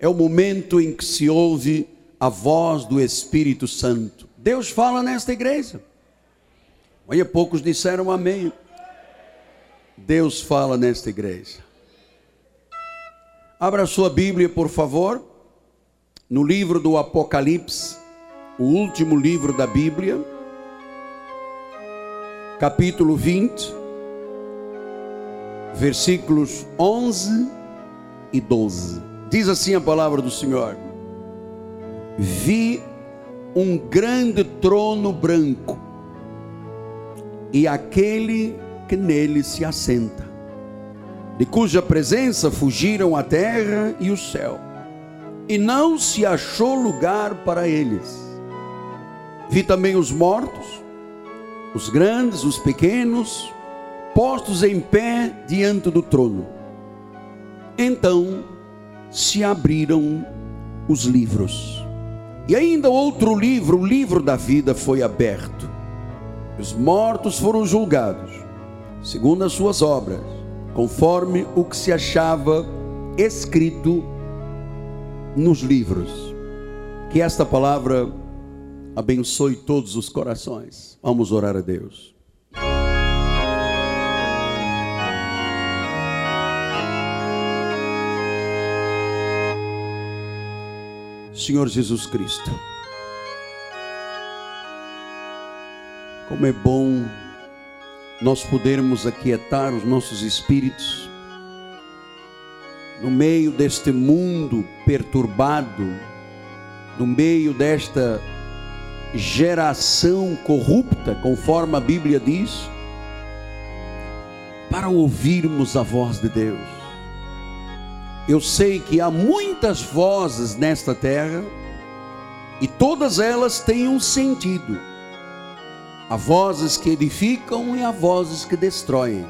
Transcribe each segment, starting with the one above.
é o momento em que se ouve a voz do Espírito Santo. Deus fala nesta igreja. Olha, poucos disseram amém. Deus fala nesta igreja. Abra sua Bíblia, por favor, no livro do Apocalipse, o último livro da Bíblia, capítulo 20, versículos 11 e 12. Diz assim a palavra do Senhor: Vi um grande trono branco e aquele que nele se assenta, de cuja presença fugiram a terra e o céu, e não se achou lugar para eles. Vi também os mortos, os grandes, os pequenos, postos em pé diante do trono. Então se abriram os livros. E ainda outro livro, o livro da vida, foi aberto. Os mortos foram julgados, segundo as suas obras, conforme o que se achava escrito nos livros. Que esta palavra abençoe todos os corações. Vamos orar a Deus. Senhor Jesus Cristo. Como é bom nós podermos aquietar os nossos espíritos no meio deste mundo perturbado, no meio desta geração corrupta, conforme a Bíblia diz, para ouvirmos a voz de Deus eu sei que há muitas vozes nesta terra e todas elas têm um sentido. Há vozes que edificam e há vozes que destroem.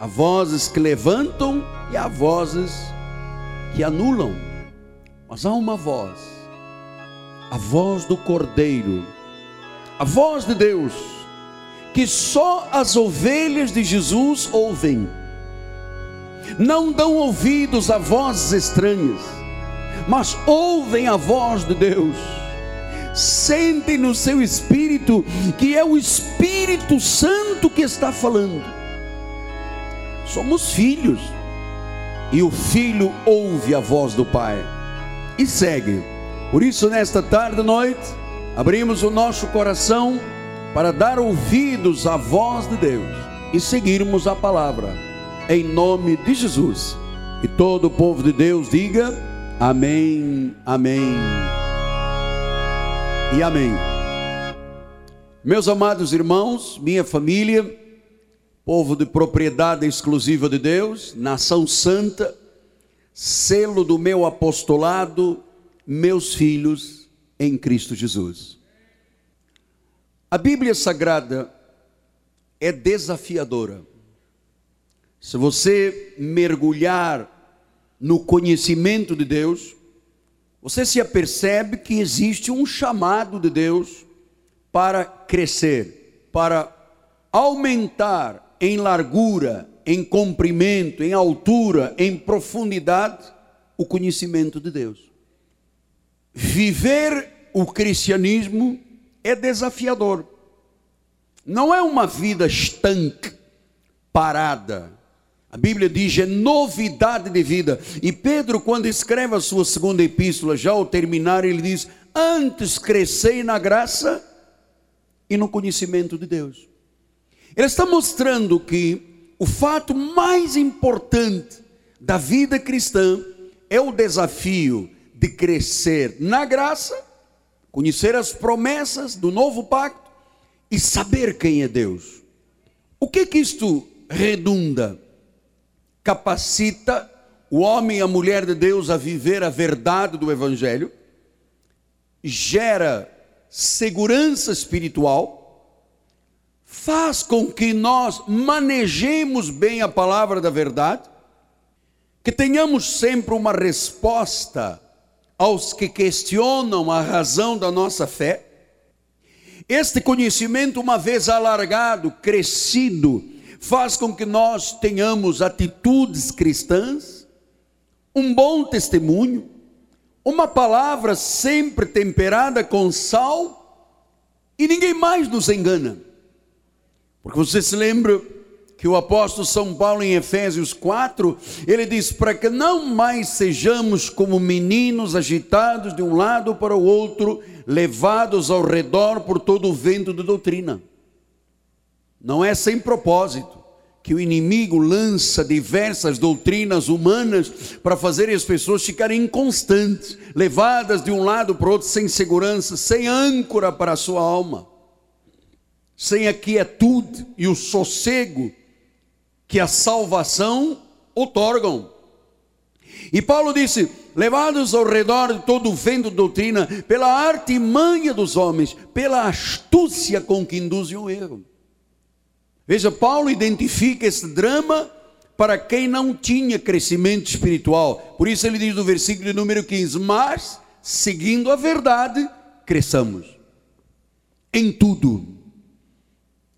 Há vozes que levantam e há vozes que anulam. Mas há uma voz, a voz do Cordeiro, a voz de Deus, que só as ovelhas de Jesus ouvem não dão ouvidos a vozes estranhas, mas ouvem a voz de Deus, sentem no seu espírito que é o Espírito Santo que está falando. Somos filhos, e o filho ouve a voz do Pai e segue. Por isso, nesta tarde e noite, abrimos o nosso coração para dar ouvidos à voz de Deus e seguirmos a palavra em nome de Jesus. E todo o povo de Deus diga amém, amém e amém. Meus amados irmãos, minha família, povo de propriedade exclusiva de Deus, nação santa, selo do meu apostolado, meus filhos em Cristo Jesus. A Bíblia Sagrada é desafiadora. Se você mergulhar no conhecimento de Deus, você se apercebe que existe um chamado de Deus para crescer, para aumentar em largura, em comprimento, em altura, em profundidade o conhecimento de Deus. Viver o cristianismo é desafiador. Não é uma vida estanque, parada, a Bíblia diz é novidade de vida. E Pedro, quando escreve a sua segunda epístola, já ao terminar, ele diz: Antes crescei na graça e no conhecimento de Deus. Ele está mostrando que o fato mais importante da vida cristã é o desafio de crescer na graça, conhecer as promessas do novo pacto e saber quem é Deus. O que que isto redunda? Capacita o homem e a mulher de Deus a viver a verdade do Evangelho, gera segurança espiritual, faz com que nós manejemos bem a palavra da verdade, que tenhamos sempre uma resposta aos que questionam a razão da nossa fé. Este conhecimento, uma vez alargado, crescido, faz com que nós tenhamos atitudes cristãs, um bom testemunho, uma palavra sempre temperada com sal e ninguém mais nos engana. Porque você se lembra que o apóstolo São Paulo em Efésios 4, ele diz para que não mais sejamos como meninos agitados de um lado para o outro, levados ao redor por todo o vento de doutrina. Não é sem propósito que o inimigo lança diversas doutrinas humanas para fazer as pessoas ficarem inconstantes, levadas de um lado para o outro sem segurança, sem âncora para a sua alma, sem a quietude e o sossego que a salvação otorgam. E Paulo disse: levados ao redor de todo o vento doutrina, pela artimanha dos homens, pela astúcia com que induzem o erro. Veja, Paulo identifica esse drama para quem não tinha crescimento espiritual. Por isso ele diz no versículo número 15: Mas, seguindo a verdade, cresçamos em tudo.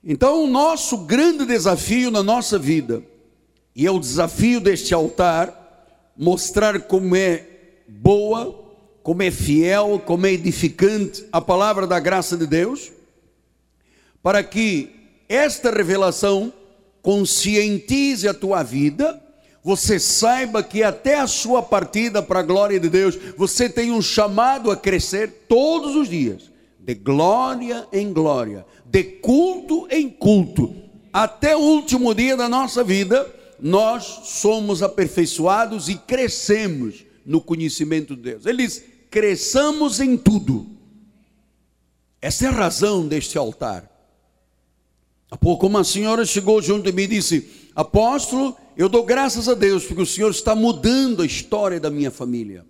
Então, o nosso grande desafio na nossa vida, e é o desafio deste altar, mostrar como é boa, como é fiel, como é edificante a palavra da graça de Deus, para que esta revelação conscientize a tua vida, você saiba que até a sua partida para a glória de Deus, você tem um chamado a crescer todos os dias, de glória em glória, de culto em culto, até o último dia da nossa vida, nós somos aperfeiçoados e crescemos no conhecimento de Deus. Ele diz: cresçamos em tudo. Essa é a razão deste altar. Há pouco uma senhora chegou junto de mim e disse: Apóstolo, eu dou graças a Deus porque o Senhor está mudando a história da minha família.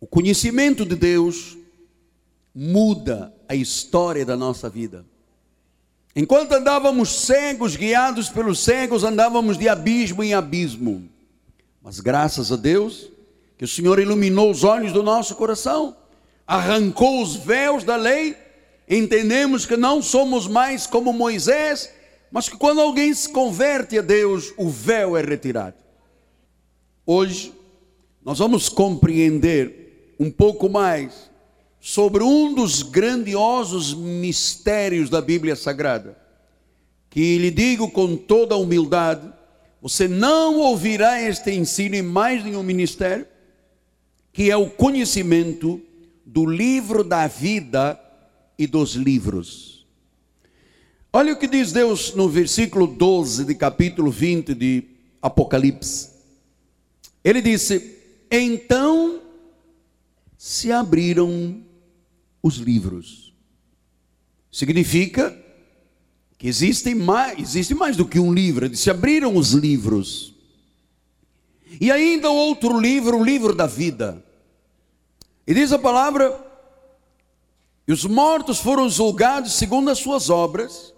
O conhecimento de Deus muda a história da nossa vida. Enquanto andávamos cegos, guiados pelos cegos, andávamos de abismo em abismo. Mas graças a Deus, que o Senhor iluminou os olhos do nosso coração, arrancou os véus da lei entendemos que não somos mais como Moisés, mas que quando alguém se converte a Deus, o véu é retirado. Hoje, nós vamos compreender um pouco mais sobre um dos grandiosos mistérios da Bíblia Sagrada, que lhe digo com toda humildade: você não ouvirá este ensino em mais nenhum ministério, que é o conhecimento do livro da vida e dos livros. Olha o que diz Deus no versículo 12 de capítulo 20 de Apocalipse. Ele disse: Então se abriram os livros. Significa que existem mais, existe mais do que um livro, se abriram os livros. E ainda outro livro, o livro da vida. E diz a palavra e os mortos foram julgados segundo as suas obras,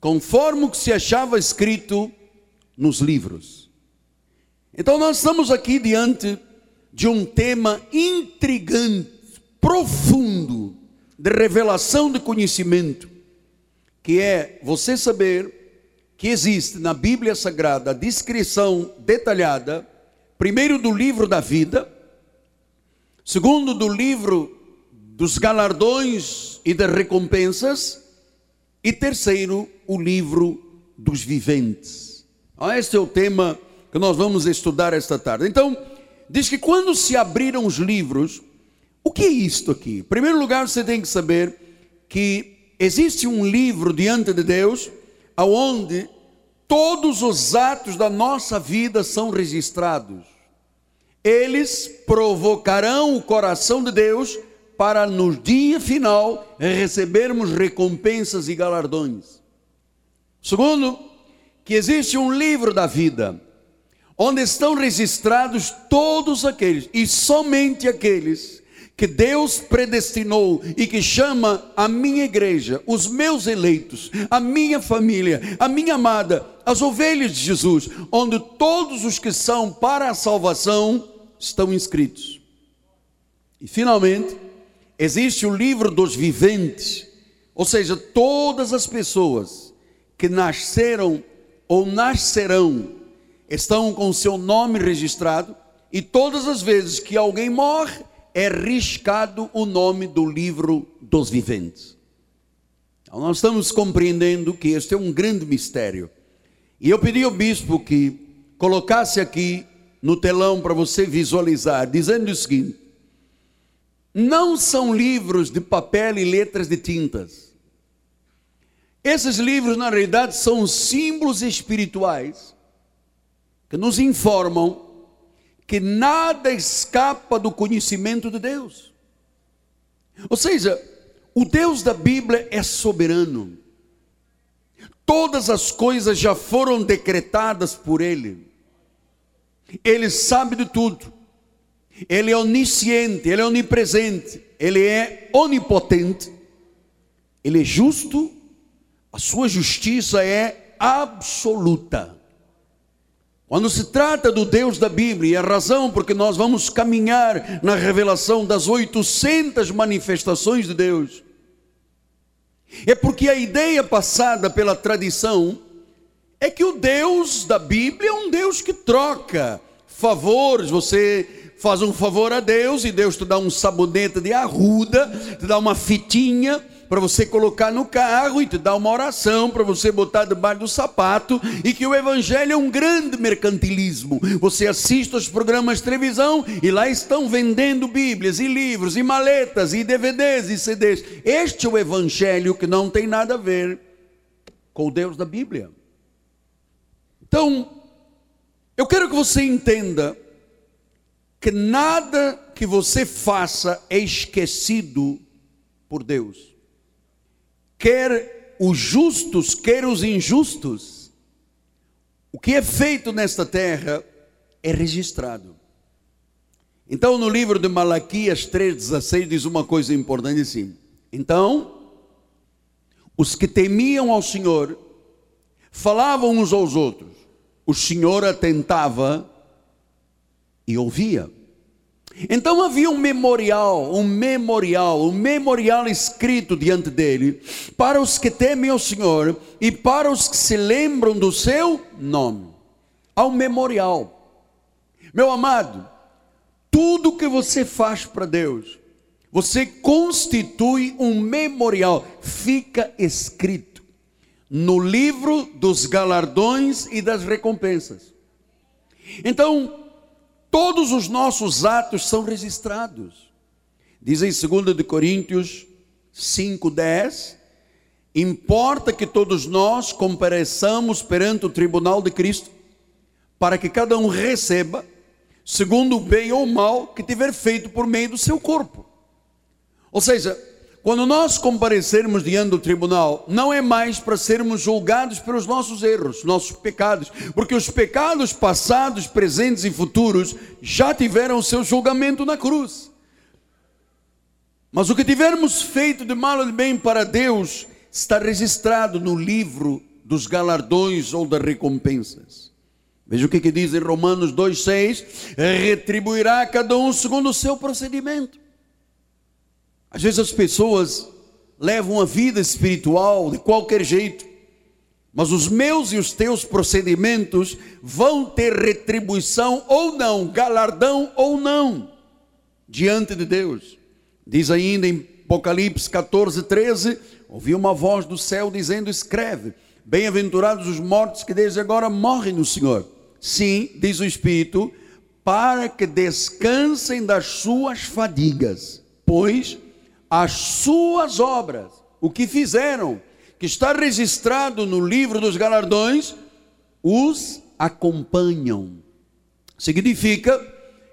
conforme o que se achava escrito nos livros. Então nós estamos aqui diante de um tema intrigante, profundo, de revelação de conhecimento, que é você saber que existe na Bíblia Sagrada a descrição detalhada, primeiro do livro da vida, segundo do livro dos galardões e das recompensas, e terceiro, o livro dos viventes. Ah, este é o tema que nós vamos estudar esta tarde. Então, diz que quando se abriram os livros, o que é isto aqui? Em primeiro lugar, você tem que saber que existe um livro diante de Deus, aonde todos os atos da nossa vida são registrados. Eles provocarão o coração de Deus para no dia final recebermos recompensas e galardões. Segundo, que existe um livro da vida, onde estão registrados todos aqueles e somente aqueles que Deus predestinou e que chama a minha igreja, os meus eleitos, a minha família, a minha amada, as ovelhas de Jesus, onde todos os que são para a salvação estão inscritos. E finalmente, Existe o livro dos viventes, ou seja, todas as pessoas que nasceram ou nascerão estão com seu nome registrado e todas as vezes que alguém morre, é riscado o nome do livro dos viventes. Então, nós estamos compreendendo que este é um grande mistério. E eu pedi ao bispo que colocasse aqui no telão para você visualizar, dizendo o seguinte: não são livros de papel e letras de tintas. Esses livros, na realidade, são símbolos espirituais que nos informam que nada escapa do conhecimento de Deus. Ou seja, o Deus da Bíblia é soberano. Todas as coisas já foram decretadas por Ele. Ele sabe de tudo. Ele é onisciente, Ele é onipresente, Ele é onipotente, Ele é justo, a sua justiça é absoluta. Quando se trata do Deus da Bíblia, e a razão porque nós vamos caminhar na revelação das 800 manifestações de Deus, é porque a ideia passada pela tradição é que o Deus da Bíblia é um Deus que troca favores, você faz um favor a Deus e Deus te dá um sabonete de arruda, te dá uma fitinha para você colocar no carro e te dá uma oração para você botar debaixo do sapato e que o evangelho é um grande mercantilismo. Você assiste aos programas de televisão e lá estão vendendo bíblias e livros e maletas e DVDs e CDs. Este é o evangelho que não tem nada a ver com o Deus da Bíblia. Então, eu quero que você entenda que nada que você faça é esquecido por Deus. Quer os justos, quer os injustos, o que é feito nesta terra é registrado. Então, no livro de Malaquias 3,16 diz uma coisa importante assim: Então, os que temiam ao Senhor falavam uns aos outros, o Senhor atentava e ouvia. Então havia um memorial, um memorial, um memorial escrito diante dele para os que temem o Senhor e para os que se lembram do seu nome. Há um memorial. Meu amado, tudo que você faz para Deus, você constitui um memorial, fica escrito no livro dos galardões e das recompensas. Então, Todos os nossos atos são registrados. Diz em 2 de Coríntios 5:10, importa que todos nós compareçamos perante o tribunal de Cristo, para que cada um receba segundo o bem ou o mal que tiver feito por meio do seu corpo. Ou seja, quando nós comparecermos diante do tribunal, não é mais para sermos julgados pelos nossos erros, nossos pecados, porque os pecados passados, presentes e futuros já tiveram seu julgamento na cruz. Mas o que tivermos feito de mal ou de bem para Deus está registrado no livro dos galardões ou das recompensas. Veja o que, que diz em Romanos 2,6: retribuirá cada um segundo o seu procedimento. Às vezes as pessoas levam a vida espiritual de qualquer jeito, mas os meus e os teus procedimentos vão ter retribuição ou não, galardão ou não, diante de Deus. Diz ainda em Apocalipse 14, 13: ouvi uma voz do céu dizendo: Escreve, bem-aventurados os mortos que desde agora morrem no Senhor. Sim, diz o Espírito, para que descansem das suas fadigas, pois as suas obras, o que fizeram, que está registrado no livro dos galardões, os acompanham. Significa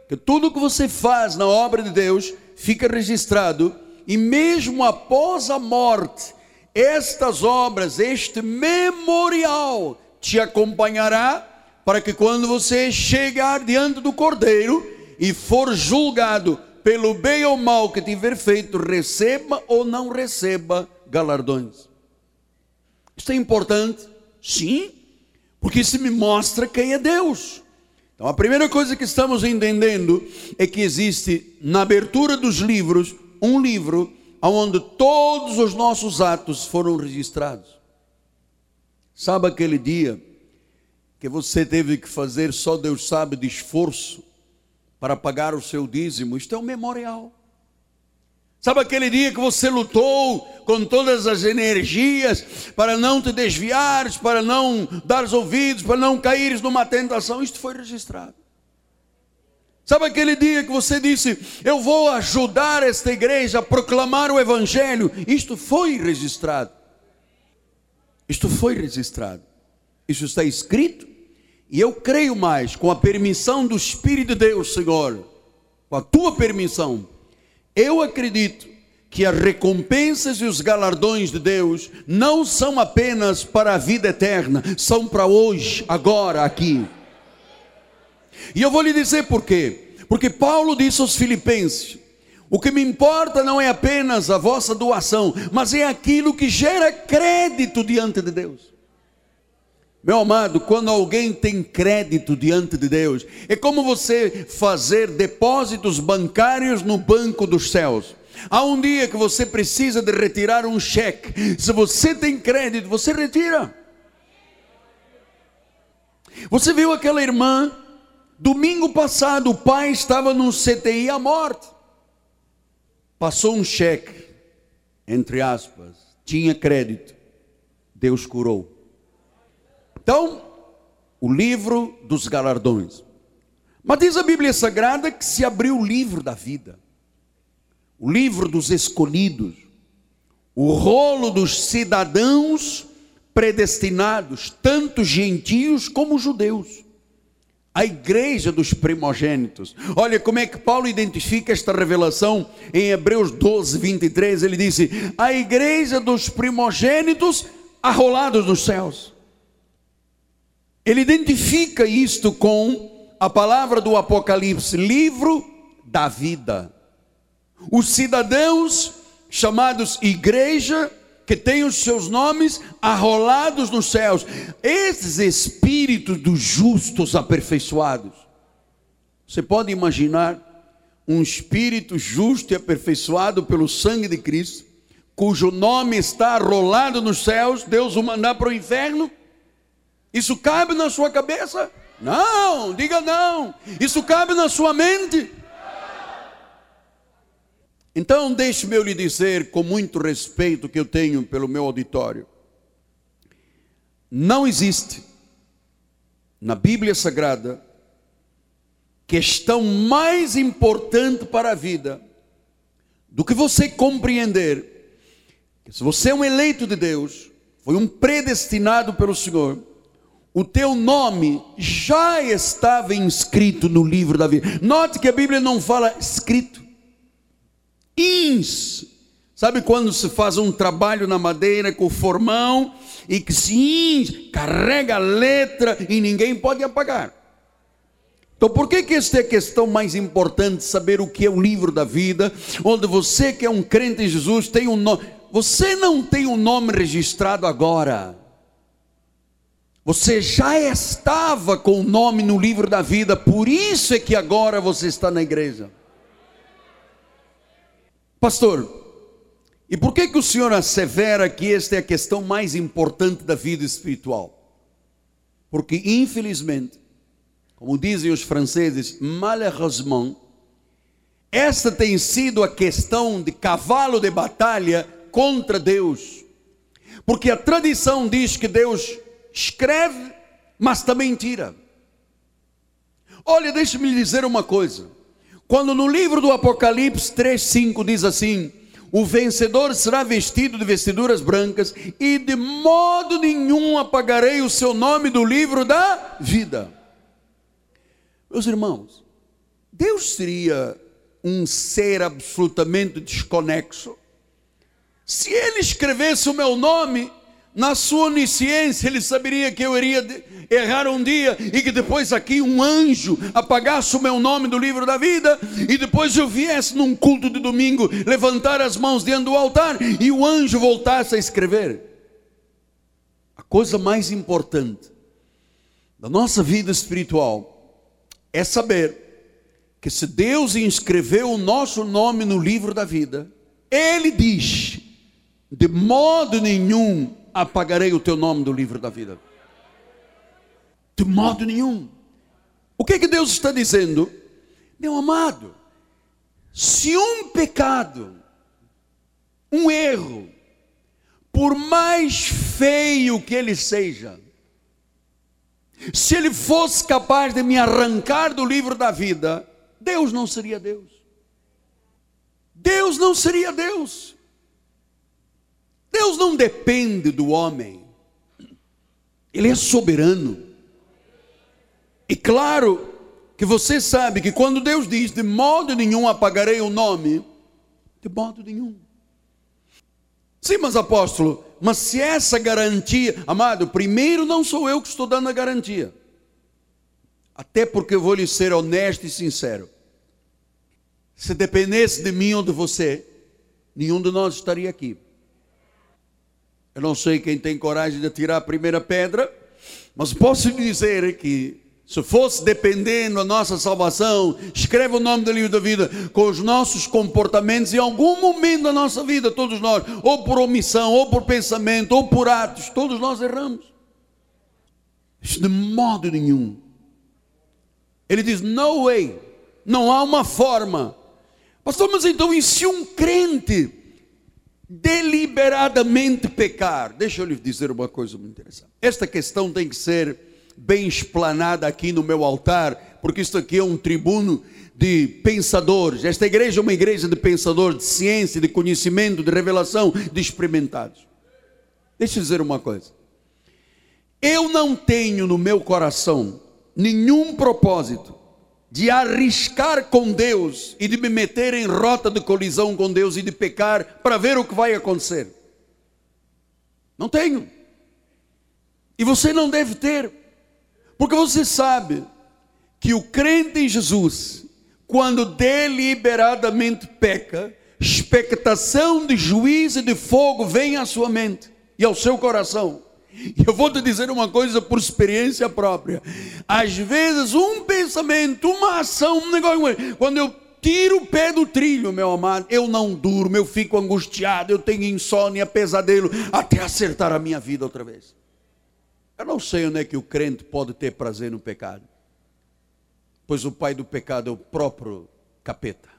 que tudo que você faz na obra de Deus fica registrado e mesmo após a morte, estas obras, este memorial te acompanhará para que quando você chegar diante do Cordeiro e for julgado pelo bem ou mal que tiver feito, receba ou não receba galardões. Isto é importante? Sim, porque isso me mostra quem é Deus. Então, a primeira coisa que estamos entendendo é que existe na abertura dos livros um livro onde todos os nossos atos foram registrados. Sabe aquele dia que você teve que fazer, só Deus sabe, de esforço para pagar o seu dízimo. Isto é um memorial. Sabe aquele dia que você lutou com todas as energias para não te desviares, para não dar os ouvidos, para não caíres numa tentação? Isto foi registrado. Sabe aquele dia que você disse: Eu vou ajudar esta igreja a proclamar o Evangelho? Isto foi registrado. Isto foi registrado. Isso está escrito. E eu creio mais, com a permissão do Espírito de Deus, Senhor, com a tua permissão eu acredito que as recompensas e os galardões de Deus não são apenas para a vida eterna, são para hoje, agora, aqui. E eu vou lhe dizer por quê. Porque Paulo disse aos Filipenses: o que me importa não é apenas a vossa doação, mas é aquilo que gera crédito diante de Deus. Meu amado, quando alguém tem crédito diante de Deus, é como você fazer depósitos bancários no banco dos céus. Há um dia que você precisa de retirar um cheque. Se você tem crédito, você retira. Você viu aquela irmã? Domingo passado, o pai estava no CTI à morte. Passou um cheque, entre aspas, tinha crédito. Deus curou. Então, o livro dos galardões. Mas diz a Bíblia Sagrada que se abriu o livro da vida, o livro dos escolhidos, o rolo dos cidadãos predestinados, tanto gentios como judeus. A igreja dos primogênitos. Olha como é que Paulo identifica esta revelação em Hebreus 12, 23. Ele disse: A igreja dos primogênitos arrolados nos céus. Ele identifica isto com a palavra do Apocalipse, livro da vida. Os cidadãos chamados igreja, que têm os seus nomes arrolados nos céus, esses espíritos dos justos aperfeiçoados. Você pode imaginar um espírito justo e aperfeiçoado pelo sangue de Cristo, cujo nome está arrolado nos céus, Deus o mandar para o inferno? Isso cabe na sua cabeça? Não, diga não. Isso cabe na sua mente? Então, deixe-me eu lhe dizer, com muito respeito que eu tenho pelo meu auditório: não existe na Bíblia Sagrada questão mais importante para a vida do que você compreender que se você é um eleito de Deus, foi um predestinado pelo Senhor, o teu nome já estava inscrito no livro da vida. Note que a Bíblia não fala escrito. Ins. Sabe quando se faz um trabalho na madeira com o formão e que se ins, carrega a letra e ninguém pode apagar. Então, por que, que esta é a questão mais importante, saber o que é o livro da vida, onde você que é um crente em Jesus tem um nome, você não tem um nome registrado agora, você já estava com o nome no livro da vida, por isso é que agora você está na igreja. Pastor, e por que, que o senhor assevera que esta é a questão mais importante da vida espiritual? Porque, infelizmente, como dizem os franceses, malheureusement, esta tem sido a questão de cavalo de batalha contra Deus. Porque a tradição diz que Deus escreve, mas também tira. Olha, deixe-me lhe dizer uma coisa. Quando no livro do Apocalipse 3:5 diz assim: o vencedor será vestido de vestiduras brancas, e de modo nenhum apagarei o seu nome do livro da vida. Meus irmãos, Deus seria um ser absolutamente desconexo se ele escrevesse o meu nome na sua onisciência, ele saberia que eu iria errar um dia e que depois aqui um anjo apagasse o meu nome do livro da vida e depois eu viesse num culto de domingo levantar as mãos diante do altar e o anjo voltasse a escrever. A coisa mais importante da nossa vida espiritual é saber que se Deus inscreveu o nosso nome no livro da vida, Ele diz: de modo nenhum apagarei o teu nome do livro da vida. De modo nenhum. O que é que Deus está dizendo? Meu amado, se um pecado, um erro, por mais feio que ele seja, se ele fosse capaz de me arrancar do livro da vida, Deus não seria Deus. Deus não seria Deus. Deus não depende do homem. Ele é soberano. E claro que você sabe que quando Deus diz de modo nenhum apagarei o nome, de modo nenhum. Sim, mas apóstolo, mas se essa garantia, amado, primeiro não sou eu que estou dando a garantia. Até porque eu vou lhe ser honesto e sincero. Se dependesse de mim ou de você, nenhum de nós estaria aqui. Eu não sei quem tem coragem de atirar a primeira pedra, mas posso lhe dizer que se fosse dependendo da nossa salvação, escreve o nome do livro da vida com os nossos comportamentos em algum momento da nossa vida, todos nós, ou por omissão, ou por pensamento, ou por atos, todos nós erramos. De modo nenhum. Ele diz: No way, não há uma forma. Pastor, mas então, e se um crente deliberadamente pecar? Deixa eu lhe dizer uma coisa muito interessante. Esta questão tem que ser bem explanada aqui no meu altar, porque isso aqui é um tribuno de pensadores. Esta igreja é uma igreja de pensadores, de ciência, de conhecimento, de revelação, de experimentados. Deixa eu dizer uma coisa. Eu não tenho no meu coração nenhum propósito de arriscar com Deus e de me meter em rota de colisão com Deus e de pecar para ver o que vai acontecer. Não tenho. E você não deve ter. Porque você sabe que o crente em Jesus, quando deliberadamente peca, expectação de juízo e de fogo vem à sua mente e ao seu coração. Eu vou te dizer uma coisa por experiência própria. Às vezes, um pensamento, uma ação, um negócio, quando eu tiro o pé do trilho, meu amado, eu não durmo, eu fico angustiado, eu tenho insônia, pesadelo, até acertar a minha vida outra vez. Eu não sei onde é que o crente pode ter prazer no pecado, pois o pai do pecado é o próprio capeta.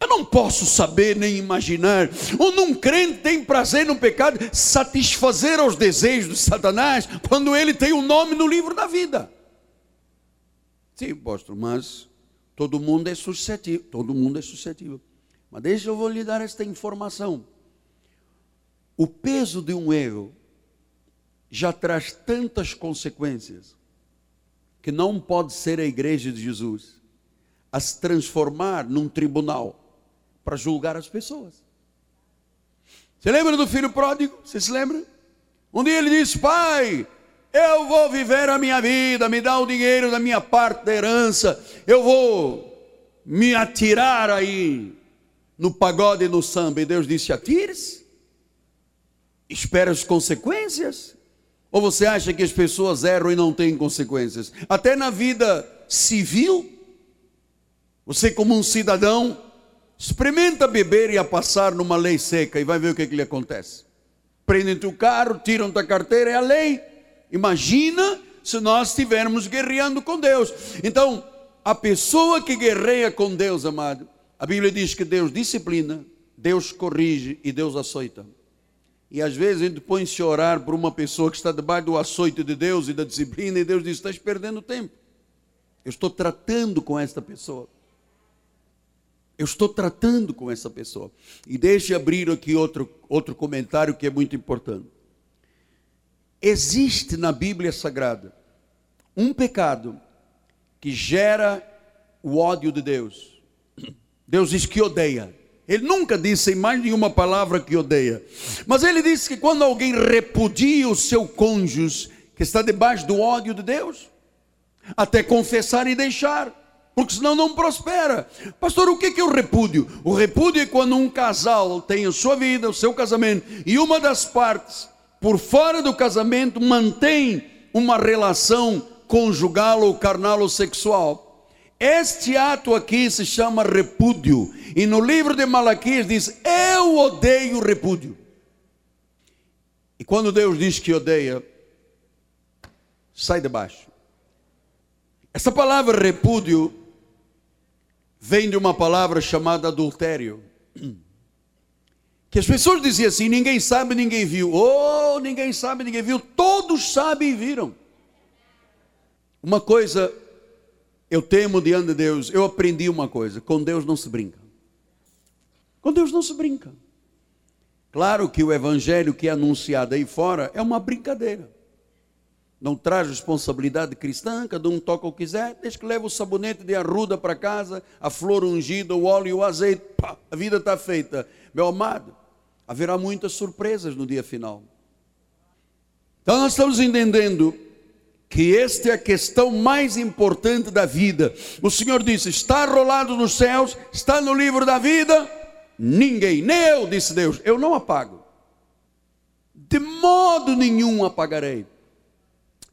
Eu não posso saber nem imaginar onde um crente tem prazer no pecado, satisfazer aos desejos de Satanás, quando ele tem o um nome no livro da vida. Sim, apóstolo, mas todo mundo é suscetível, todo mundo é suscetível. Mas deixa eu vou lhe dar esta informação. O peso de um erro já traz tantas consequências que não pode ser a igreja de Jesus a se transformar num tribunal para julgar as pessoas. Você lembra do filho pródigo? Você se lembra? Um dia ele disse: Pai, eu vou viver a minha vida, me dá o dinheiro da minha parte da herança, eu vou me atirar aí no pagode e no samba. E Deus disse: Atire-se, espera as consequências. Ou você acha que as pessoas erram e não têm consequências? Até na vida civil, você, como um cidadão, experimenta beber e a passar numa lei seca e vai ver o que, é que lhe acontece. Prendem-te o carro, tiram-te a carteira, é a lei. Imagina se nós estivermos guerreando com Deus. Então, a pessoa que guerreia com Deus, amado, a Bíblia diz que Deus disciplina, Deus corrige e Deus açoita. E às vezes a gente põe-se a orar por uma pessoa que está debaixo do açoite de Deus e da disciplina, e Deus diz: estás perdendo tempo. Eu estou tratando com esta pessoa. Eu estou tratando com essa pessoa. E deixe abrir aqui outro, outro comentário que é muito importante. Existe na Bíblia Sagrada um pecado que gera o ódio de Deus. Deus diz que odeia. Ele nunca disse em mais nenhuma palavra que odeia. Mas ele disse que quando alguém repudia o seu cônjuge, que está debaixo do ódio de Deus, até confessar e deixar, porque senão não prospera. Pastor, o que é o repúdio? O repúdio é quando um casal tem a sua vida, o seu casamento, e uma das partes, por fora do casamento, mantém uma relação conjugal ou carnal ou sexual este ato aqui se chama repúdio. E no livro de Malaquias diz: Eu odeio repúdio. E quando Deus diz que odeia, sai de baixo. Essa palavra repúdio vem de uma palavra chamada adultério. Que as pessoas diziam assim: ninguém sabe, ninguém viu. Oh, ninguém sabe, ninguém viu. Todos sabem e viram. Uma coisa eu temo diante de Deus, eu aprendi uma coisa: com Deus não se brinca. Com Deus não se brinca. Claro que o evangelho que é anunciado aí fora é uma brincadeira. Não traz responsabilidade cristã, cada um toca o que quiser, desde que leva o sabonete de arruda para casa, a flor ungida, o óleo e o azeite, pá, a vida está feita. Meu amado, haverá muitas surpresas no dia final. Então nós estamos entendendo que esta é a questão mais importante da vida. O Senhor disse: está rolado nos céus, está no livro da vida. Ninguém, nem eu, disse Deus, eu não apago. De modo nenhum apagarei.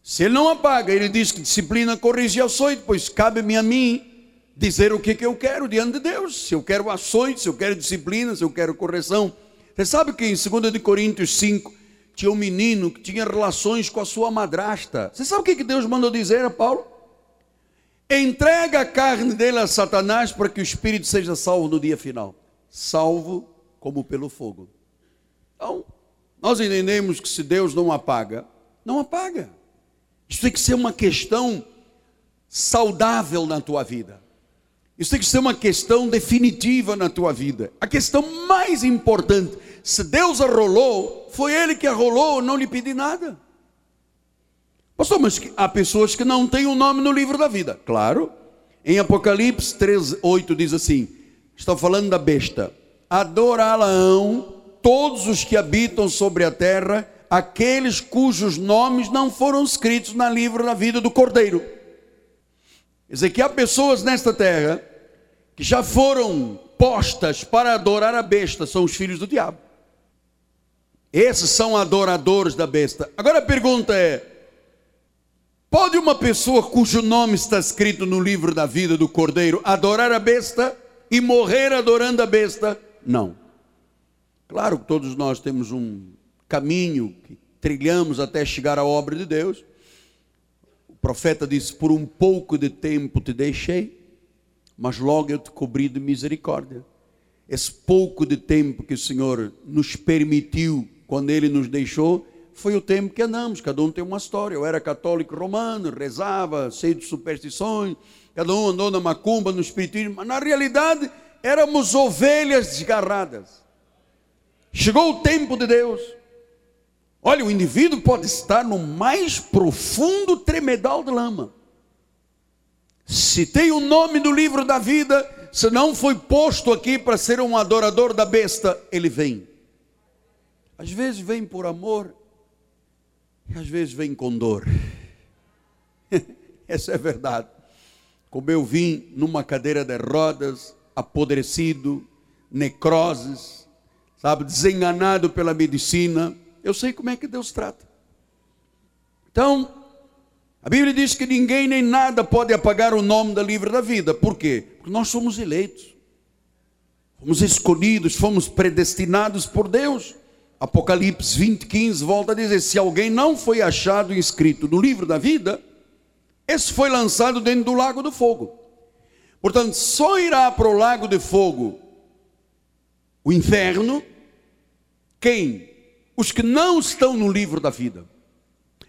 Se ele não apaga, ele diz que disciplina corrige açoite, pois cabe-me a mim dizer o que, que eu quero diante de Deus. Se eu quero açoite, se eu quero disciplina, se eu quero correção. Você sabe que em 2 Coríntios 5, tinha um menino que tinha relações com a sua madrasta. Você sabe o que Deus mandou dizer a Paulo? Entrega a carne dele a Satanás para que o espírito seja salvo no dia final. Salvo como pelo fogo. Então, nós entendemos que se Deus não apaga, não apaga. Isso tem que ser uma questão saudável na tua vida. Isso tem que ser uma questão definitiva na tua vida. A questão mais importante, se Deus arrolou, foi Ele que arrolou, não lhe pedi nada. Pastor, mas há pessoas que não têm o um nome no livro da vida. Claro, em Apocalipse 13, 8 diz assim: está falando da besta. Adorá-la-ão todos os que habitam sobre a terra, aqueles cujos nomes não foram escritos no livro da vida do Cordeiro. Quer dizer que há pessoas nesta terra que já foram postas para adorar a besta, são os filhos do diabo. Esses são adoradores da besta. Agora a pergunta é: pode uma pessoa cujo nome está escrito no livro da vida do Cordeiro adorar a besta e morrer adorando a besta? Não. Claro que todos nós temos um caminho que trilhamos até chegar à obra de Deus profeta disse: Por um pouco de tempo te deixei, mas logo eu te cobri de misericórdia. Esse pouco de tempo que o Senhor nos permitiu quando Ele nos deixou, foi o tempo que andamos. Cada um tem uma história. Eu era católico romano, rezava, cheio de superstições. Cada um andou na macumba, no espiritismo. Mas na realidade, éramos ovelhas desgarradas. Chegou o tempo de Deus. Olha, o indivíduo pode estar no mais profundo tremedal de lama. Se tem o nome do livro da vida, se não foi posto aqui para ser um adorador da besta, ele vem. Às vezes vem por amor, às vezes vem com dor. Essa é verdade. Como eu vim numa cadeira de rodas, apodrecido, necroses, sabe, desenganado pela medicina, eu sei como é que Deus trata. Então, a Bíblia diz que ninguém nem nada pode apagar o nome da livre da vida. Por quê? Porque nós somos eleitos. Fomos escolhidos, fomos predestinados por Deus. Apocalipse 20, 15 volta a dizer: se alguém não foi achado inscrito no livro da vida, esse foi lançado dentro do lago do fogo. Portanto, só irá para o lago de fogo o inferno quem os que não estão no livro da vida.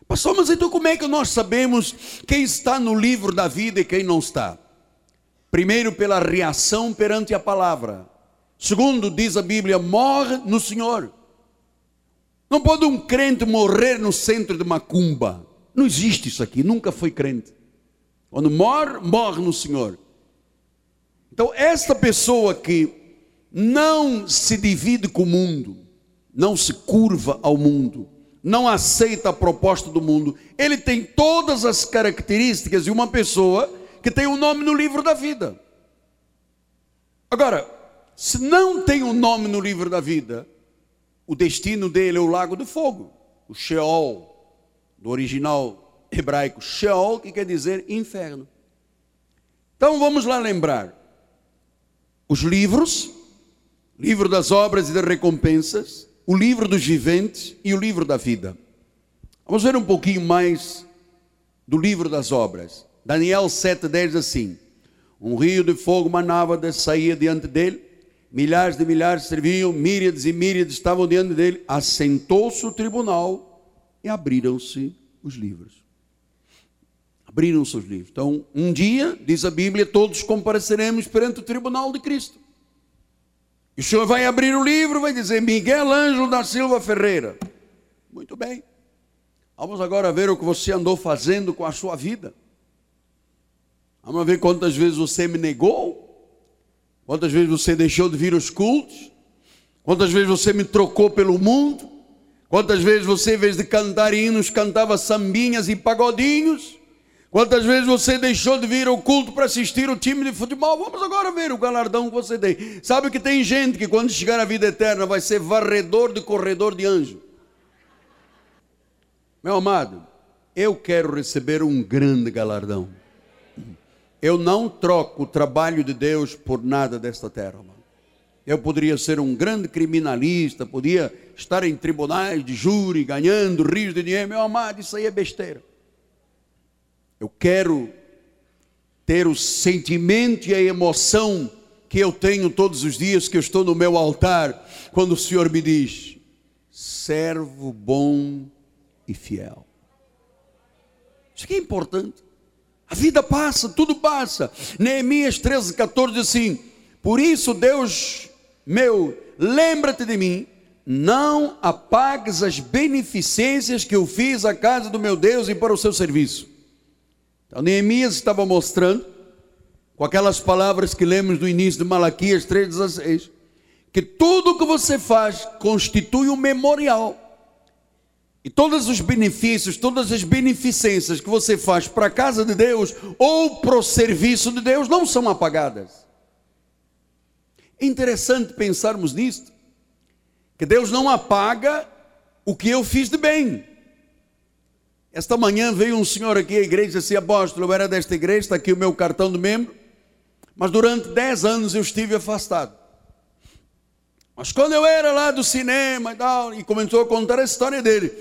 Pastor, mas então como é que nós sabemos quem está no livro da vida e quem não está? Primeiro, pela reação perante a palavra. Segundo, diz a Bíblia, morre no Senhor. Não pode um crente morrer no centro de macumba. Não existe isso aqui, nunca foi crente. Quando morre, morre no Senhor. Então, esta pessoa que não se divide com o mundo, não se curva ao mundo, não aceita a proposta do mundo. Ele tem todas as características de uma pessoa que tem o um nome no livro da vida. Agora, se não tem o um nome no livro da vida, o destino dele é o lago de fogo, o Sheol, do original hebraico, Sheol, que quer dizer inferno. Então vamos lá lembrar. Os livros, livro das obras e das recompensas, o livro dos viventes e o livro da vida. Vamos ver um pouquinho mais do livro das obras. Daniel 7,10 diz assim: Um rio de fogo manava, saía diante dele. Milhares de milhares serviam, míriades e míriades estavam diante dele. Assentou-se o tribunal e abriram-se os livros. Abriram-se os livros. Então, um dia, diz a Bíblia, todos compareceremos perante o tribunal de Cristo. E o senhor vai abrir o livro, vai dizer Miguel Ângelo da Silva Ferreira. Muito bem. Vamos agora ver o que você andou fazendo com a sua vida. Vamos ver quantas vezes você me negou. Quantas vezes você deixou de vir aos cultos? Quantas vezes você me trocou pelo mundo? Quantas vezes você, em vez de cantar hinos, cantava sambinhas e pagodinhos? Quantas vezes você deixou de vir ao culto para assistir o time de futebol? Vamos agora ver o galardão que você tem. Sabe que tem gente que quando chegar à vida eterna vai ser varredor de corredor de anjo. Meu amado, eu quero receber um grande galardão. Eu não troco o trabalho de Deus por nada desta terra. Mano. Eu poderia ser um grande criminalista, podia estar em tribunais de júri, ganhando rios de dinheiro. Meu amado, isso aí é besteira. Eu quero ter o sentimento e a emoção que eu tenho todos os dias que eu estou no meu altar, quando o Senhor me diz: servo bom e fiel. Isso que é importante. A vida passa, tudo passa. Neemias 13, 14 diz assim: Por isso, Deus meu, lembra-te de mim, não apagues as beneficências que eu fiz à casa do meu Deus e para o seu serviço. Então, Neemias estava mostrando, com aquelas palavras que lemos no início de Malaquias 3,16, que tudo que você faz constitui um memorial. E todos os benefícios, todas as beneficências que você faz para a casa de Deus ou para o serviço de Deus não são apagadas. É interessante pensarmos nisto, que Deus não apaga o que eu fiz de bem. Esta manhã veio um senhor aqui à igreja e disse assim, apóstolo, eu era desta igreja, está aqui o meu cartão de membro, mas durante dez anos eu estive afastado. Mas quando eu era lá do cinema e tal, e começou a contar a história dele,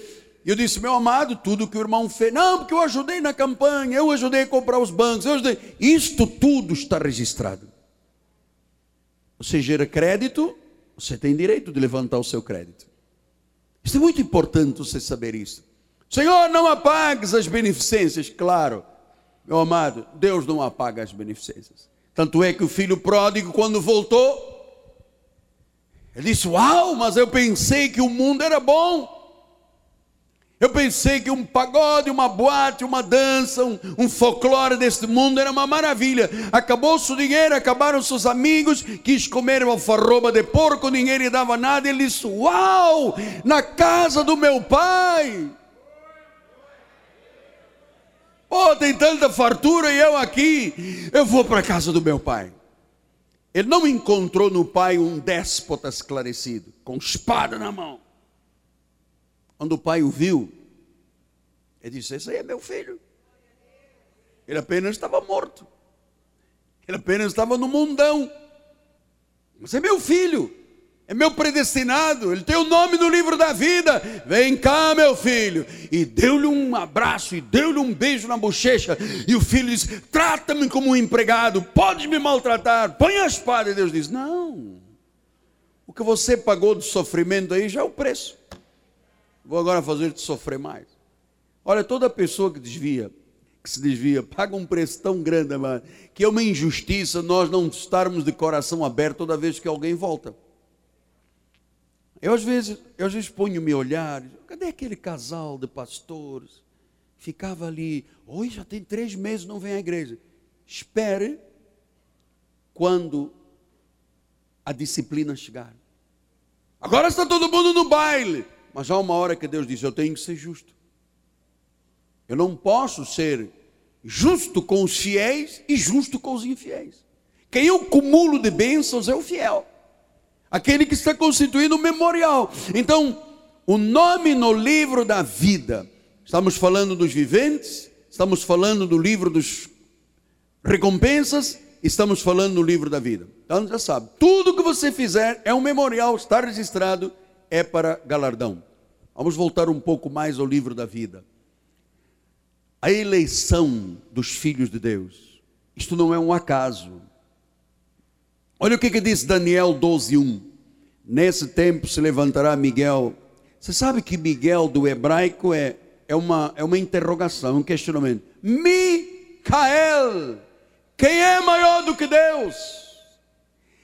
eu disse, meu amado, tudo que o irmão fez, não, porque eu ajudei na campanha, eu ajudei a comprar os bancos, eu ajudei. Isto tudo está registrado. Você gera crédito, você tem direito de levantar o seu crédito. Isso é muito importante você saber isso. Senhor, não apagues as beneficências. Claro, meu amado, Deus não apaga as beneficências. Tanto é que o filho pródigo, quando voltou, ele disse: Uau, mas eu pensei que o mundo era bom. Eu pensei que um pagode, uma boate, uma dança, um, um folclore deste mundo era uma maravilha. Acabou-se o dinheiro, acabaram seus amigos, quis comer uma farroba de porco, ninguém lhe dava nada. Ele disse: Uau, na casa do meu pai. Oh, tem tanta fartura e eu aqui. Eu vou para a casa do meu pai. Ele não encontrou no pai um déspota esclarecido, com espada na mão. Quando o pai o viu, ele disse: Esse aí é meu filho. Ele apenas estava morto. Ele apenas estava no mundão. Mas é meu filho é meu predestinado, ele tem o nome no livro da vida. Vem cá, meu filho. E deu-lhe um abraço e deu-lhe um beijo na bochecha. E o filho disse: Trata-me como um empregado, pode me maltratar, põe a espada. E Deus diz: Não, o que você pagou de sofrimento aí já é o preço. Vou agora fazer-te sofrer mais. Olha, toda pessoa que desvia, que se desvia, paga um preço tão grande, que é uma injustiça nós não estarmos de coração aberto toda vez que alguém volta. Eu às vezes, eu às vezes ponho-me a olhar, cadê aquele casal de pastores? Ficava ali, oi, já tem três meses, não vem à igreja. Espere quando a disciplina chegar. Agora está todo mundo no baile. Mas há uma hora que Deus diz: Eu tenho que ser justo. Eu não posso ser justo com os fiéis e justo com os infiéis. Quem eu cumulo de bênçãos é o fiel aquele que está constituindo um memorial. Então, o nome no livro da vida, estamos falando dos viventes, estamos falando do livro dos recompensas, estamos falando do livro da vida. Então já sabe, tudo que você fizer é um memorial, está registrado, é para galardão. Vamos voltar um pouco mais ao livro da vida. A eleição dos filhos de Deus. Isto não é um acaso. Olha o que, que diz Daniel 12:1. Nesse tempo se levantará Miguel. Você sabe que Miguel do hebraico é, é, uma, é uma interrogação, um questionamento. Micael, quem é maior do que Deus?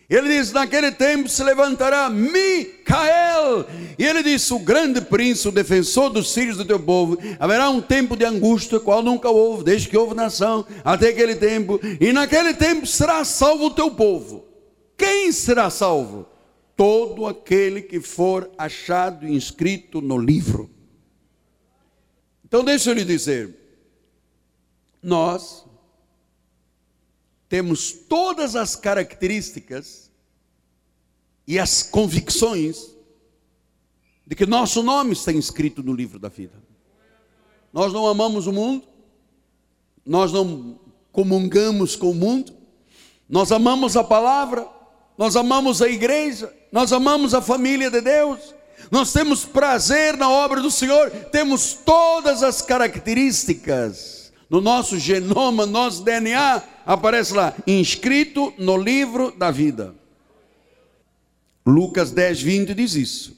Ele diz: Naquele tempo se levantará Micael. E ele disse: O grande príncipe, o defensor dos filhos do teu povo. Haverá um tempo de angústia, qual nunca houve, desde que houve nação, até aquele tempo. E naquele tempo será salvo o teu povo. Quem será salvo? Todo aquele que for achado inscrito no livro. Então, deixa eu lhe dizer: nós temos todas as características e as convicções de que nosso nome está inscrito no livro da vida. Nós não amamos o mundo, nós não comungamos com o mundo, nós amamos a palavra, nós amamos a igreja, nós amamos a família de Deus, nós temos prazer na obra do Senhor, temos todas as características no nosso genoma, nosso DNA, aparece lá, inscrito no livro da vida. Lucas 10, 20 diz isso.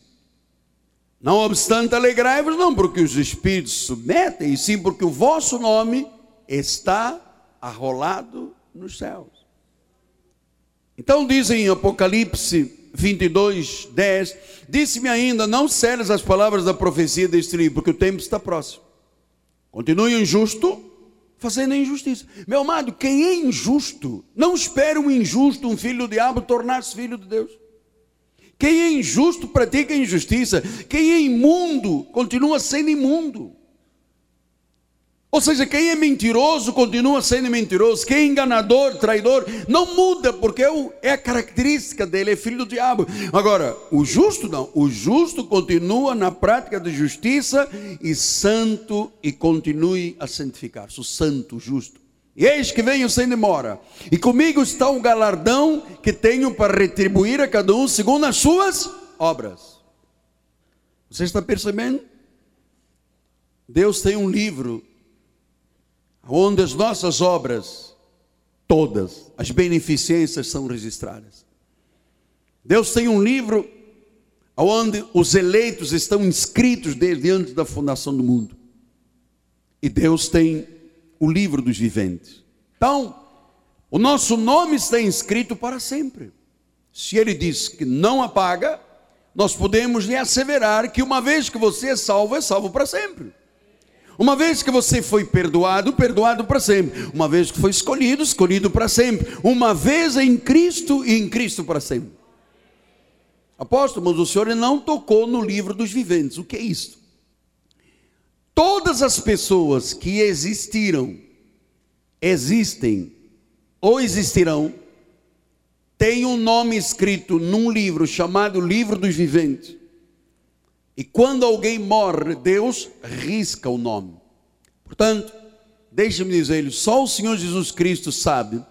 Não obstante, alegrai-vos, não porque os espíritos submetem, e sim porque o vosso nome está arrolado nos céus. Então dizem em Apocalipse 22, 10, disse-me ainda, não seles as palavras da profecia deste livro, porque o tempo está próximo. Continue injusto, fazendo a injustiça. Meu amado, quem é injusto, não espere um injusto, um filho do diabo, tornar-se filho de Deus. Quem é injusto pratica injustiça. Quem é imundo continua sendo imundo. Ou seja, quem é mentiroso continua sendo mentiroso. Quem é enganador, traidor, não muda, porque é, a característica dele, é filho do diabo. Agora, o justo não. O justo continua na prática de justiça e santo e continue a santificar-se. O santo, justo. E eis que venho sem demora. E comigo está o galardão que tenho para retribuir a cada um segundo as suas obras. Você está percebendo? Deus tem um livro onde as nossas obras, todas, as beneficências são registradas. Deus tem um livro onde os eleitos estão inscritos desde antes da fundação do mundo. E Deus tem o livro dos viventes. Então, o nosso nome está inscrito para sempre. Se ele diz que não apaga, nós podemos lhe asseverar que uma vez que você é salvo, é salvo para sempre. Uma vez que você foi perdoado, perdoado para sempre. Uma vez que foi escolhido, escolhido para sempre. Uma vez em Cristo e em Cristo para sempre. Apóstolo, mas o Senhor não tocou no livro dos viventes. O que é isso? Todas as pessoas que existiram, existem ou existirão, têm um nome escrito num livro chamado Livro dos Viventes. E quando alguém morre, Deus risca o nome. Portanto, deixe-me dizer-lhe: só o Senhor Jesus Cristo sabe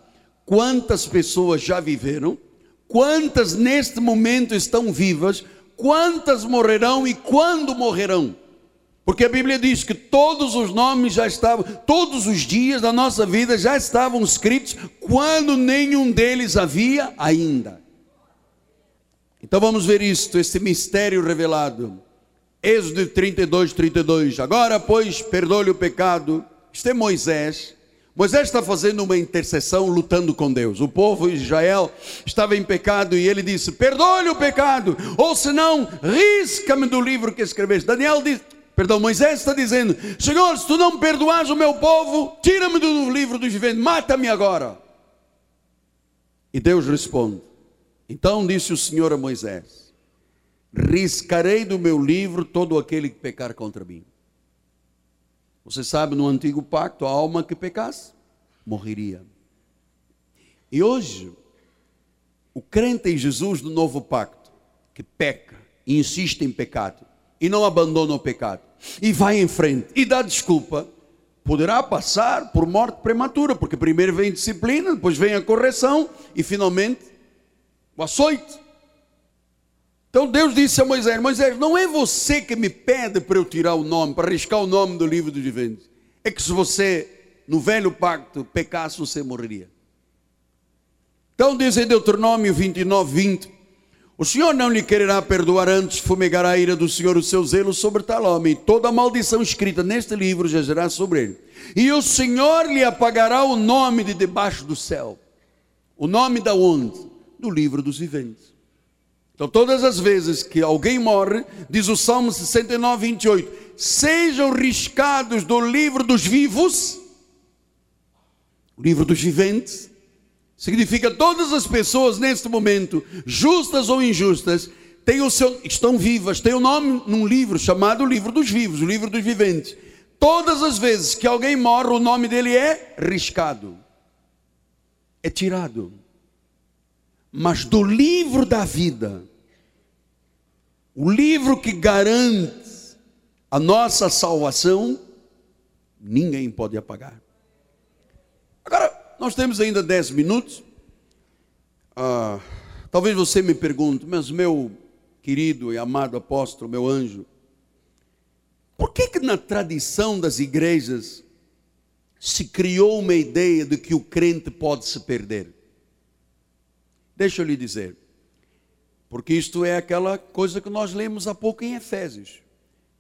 quantas pessoas já viveram, quantas neste momento estão vivas, quantas morrerão e quando morrerão. Porque a Bíblia diz que todos os nomes já estavam, todos os dias da nossa vida já estavam escritos, quando nenhum deles havia ainda. Então vamos ver isto, este mistério revelado. Êxodo 32, 32. Agora, pois, perdoe-lhe o pecado. Isto é Moisés. Moisés está fazendo uma intercessão, lutando com Deus. O povo de Israel estava em pecado e ele disse: Perdoe-lhe o pecado, ou senão, risca-me do livro que escreveste. Daniel diz: Perdão, Moisés está dizendo: Senhor, se tu não perdoas o meu povo, tira-me do livro dos viventes, mata-me agora. E Deus responde: Então disse o Senhor a Moisés: riscarei do meu livro todo aquele que pecar contra mim. Você sabe, no antigo pacto, a alma que pecasse, morreria. E hoje, o crente em Jesus do novo pacto, que peca, e insiste em pecado, e não abandona o pecado, e vai em frente, e dá desculpa, poderá passar por morte prematura, porque primeiro vem disciplina, depois vem a correção, e finalmente o açoite. Então Deus disse a Moisés: Moisés, não é você que me pede para eu tirar o nome, para riscar o nome do livro dos viventes. É que se você, no velho pacto, pecasse, você morreria. Então diz em Deuteronômio 29, 20: O Senhor não lhe quererá perdoar antes, fumegará a ira do Senhor o seu zelo sobre tal homem. Toda a maldição escrita neste livro jagerá sobre ele. E o Senhor lhe apagará o nome de debaixo do céu. O nome da onde? Do livro dos viventes. Então, todas as vezes que alguém morre, diz o Salmo 69, 28, sejam riscados do livro dos vivos, livro dos viventes, significa todas as pessoas neste momento, justas ou injustas, têm o seu, estão vivas, têm o nome num livro chamado Livro dos Vivos, o livro dos viventes. Todas as vezes que alguém morre, o nome dele é riscado, é tirado. Mas do livro da vida, o livro que garante a nossa salvação, ninguém pode apagar. Agora, nós temos ainda dez minutos. Ah, talvez você me pergunte, mas meu querido e amado apóstolo, meu anjo, por que que na tradição das igrejas se criou uma ideia de que o crente pode se perder? Deixa eu lhe dizer. Porque isto é aquela coisa que nós lemos há pouco em Efésios: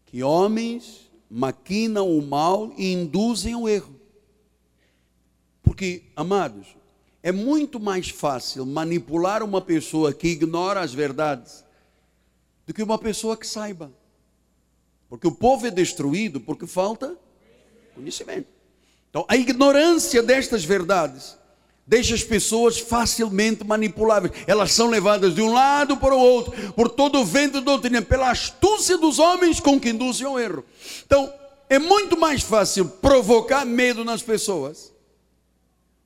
que homens maquinam o mal e induzem o erro. Porque, amados, é muito mais fácil manipular uma pessoa que ignora as verdades do que uma pessoa que saiba. Porque o povo é destruído porque falta conhecimento. Então, a ignorância destas verdades deixa as pessoas facilmente manipuláveis. Elas são levadas de um lado para o outro, por todo o vento de doutrina, pela astúcia dos homens com que induzem ao erro. Então, é muito mais fácil provocar medo nas pessoas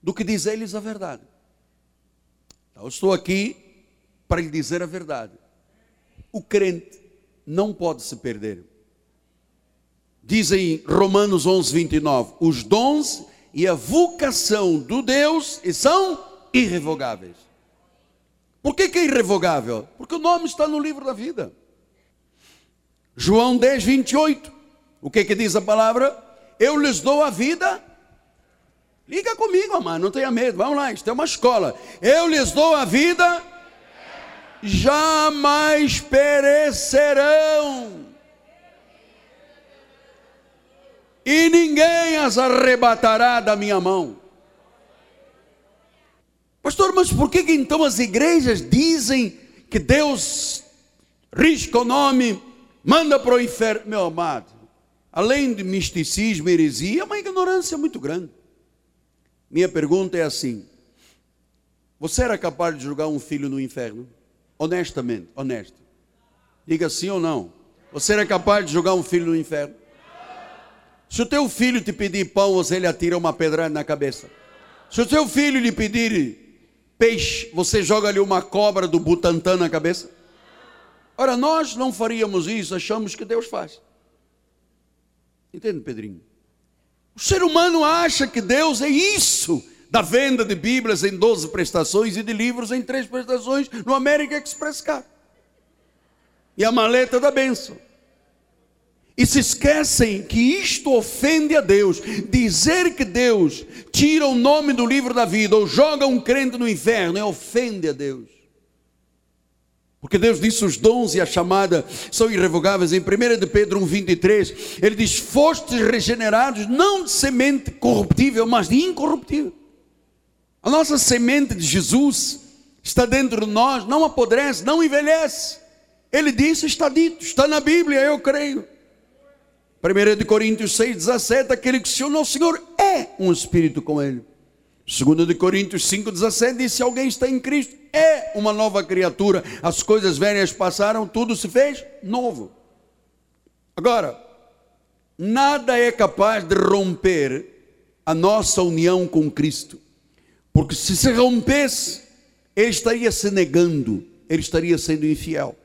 do que dizer-lhes a verdade. Então, eu estou aqui para lhe dizer a verdade. O crente não pode se perder. Dizem Romanos 11, 29, os dons e a vocação do Deus são irrevogáveis. Por que, que é irrevogável? Porque o nome está no livro da vida. João 10, 28. O que, que diz a palavra? Eu lhes dou a vida. Liga comigo, amado, não tenha medo. Vamos lá, isto é uma escola. Eu lhes dou a vida, jamais perecerão e ninguém as arrebatará da minha mão. Pastor, mas por que, que então as igrejas dizem que Deus risca o nome, manda para o inferno? Meu amado, além de misticismo heresia, é uma ignorância muito grande. Minha pergunta é assim: você era capaz de julgar um filho no inferno? Honestamente, honesto. Diga sim ou não. Você era capaz de julgar um filho no inferno? Se o teu filho te pedir pão, você lhe atira uma pedrada na cabeça. Se o teu filho lhe pedir peixe, você joga-lhe uma cobra do Butantã na cabeça? Ora, nós não faríamos isso, achamos que Deus faz. Entende, Pedrinho? O ser humano acha que Deus é isso, da venda de Bíblias em 12 prestações e de livros em três prestações no América Express Car. E a maleta da bênção e se esquecem que isto ofende a Deus. Dizer que Deus tira o nome do livro da vida ou joga um crente no inferno é ofende a Deus. Porque Deus disse os dons e a chamada são irrevogáveis. Em 1 de Pedro 1,23, ele diz: Fostes regenerados não de semente corruptível, mas de incorruptível. A nossa semente de Jesus está dentro de nós, não apodrece, não envelhece. Ele disse: Está dito, está na Bíblia, eu creio. 1 Coríntios 6, 17, aquele que se une ao Senhor é um espírito com ele. 2 Coríntios 5, 17 diz: se alguém está em Cristo, é uma nova criatura. As coisas velhas passaram, tudo se fez novo. Agora, nada é capaz de romper a nossa união com Cristo. Porque se se rompesse, ele estaria se negando, ele estaria sendo infiel.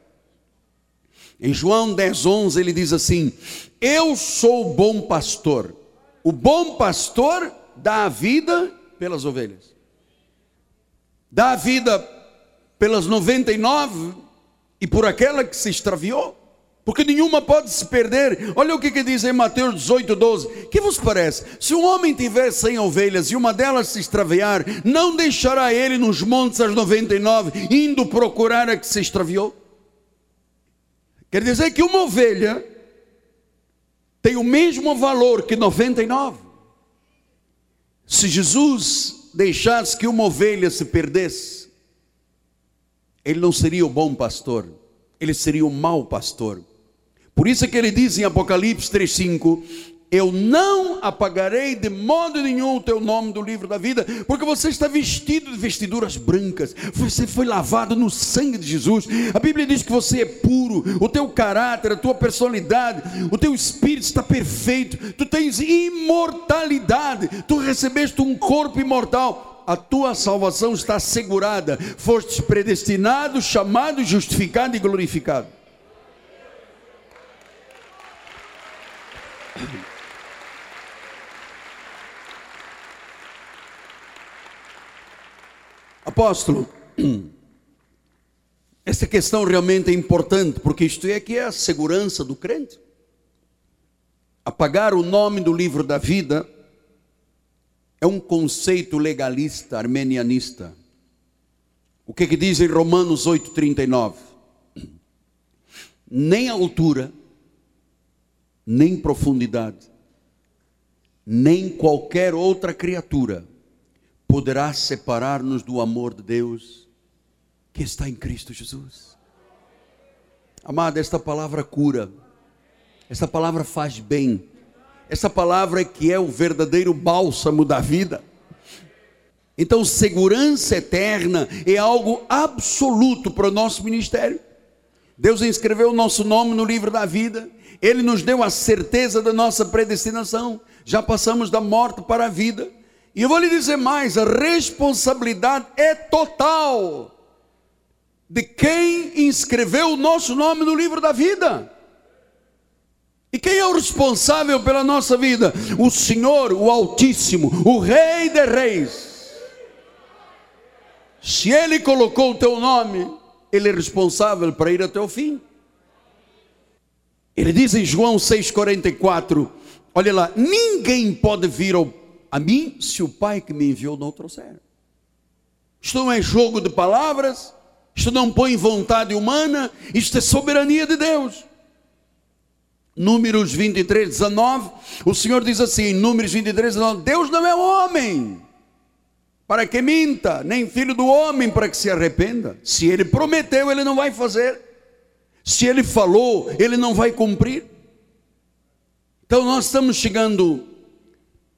Em João 10, 11, ele diz assim: Eu sou o bom pastor. O bom pastor dá a vida pelas ovelhas, dá a vida pelas 99 e por aquela que se extraviou. porque nenhuma pode se perder. Olha o que, que diz em Mateus 18, 12. Que vos parece? Se um homem tiver cem ovelhas e uma delas se extraviar, não deixará ele nos montes as 99, indo procurar a que se extraviou? Quer dizer que uma ovelha tem o mesmo valor que 99. Se Jesus deixasse que uma ovelha se perdesse, ele não seria o bom pastor, ele seria o mau pastor. Por isso é que ele diz em Apocalipse 3,5: eu não apagarei de modo nenhum o teu nome do livro da vida, porque você está vestido de vestiduras brancas, você foi lavado no sangue de Jesus. A Bíblia diz que você é puro, o teu caráter, a tua personalidade, o teu espírito está perfeito, tu tens imortalidade, tu recebeste um corpo imortal. A tua salvação está assegurada, foste predestinado, chamado, justificado e glorificado. Apóstolo, essa questão realmente é importante, porque isto é que é a segurança do crente. Apagar o nome do livro da vida é um conceito legalista, armenianista. O que, que diz em Romanos 8,39? Nem altura, nem profundidade, nem qualquer outra criatura poderá separar-nos do amor de Deus que está em Cristo Jesus. Amado, esta palavra cura, esta palavra faz bem, essa palavra é que é o verdadeiro bálsamo da vida. Então, segurança eterna é algo absoluto para o nosso ministério. Deus inscreveu o nosso nome no livro da vida, Ele nos deu a certeza da nossa predestinação. Já passamos da morte para a vida. E eu vou lhe dizer mais: a responsabilidade é total de quem inscreveu o nosso nome no livro da vida. E quem é o responsável pela nossa vida? O Senhor, o Altíssimo, o Rei de Reis. Se Ele colocou o teu nome, Ele é responsável para ir até o fim. Ele diz em João 6,44: Olha lá, ninguém pode vir ao a mim se o Pai que me enviou não trouxer. Isto não é jogo de palavras, isto não põe vontade humana, isto é soberania de Deus. Números 23, 19, o Senhor diz assim, Números 23, 19, Deus não é homem, para que minta, nem filho do homem para que se arrependa. Se ele prometeu, ele não vai fazer. Se ele falou, ele não vai cumprir. Então nós estamos chegando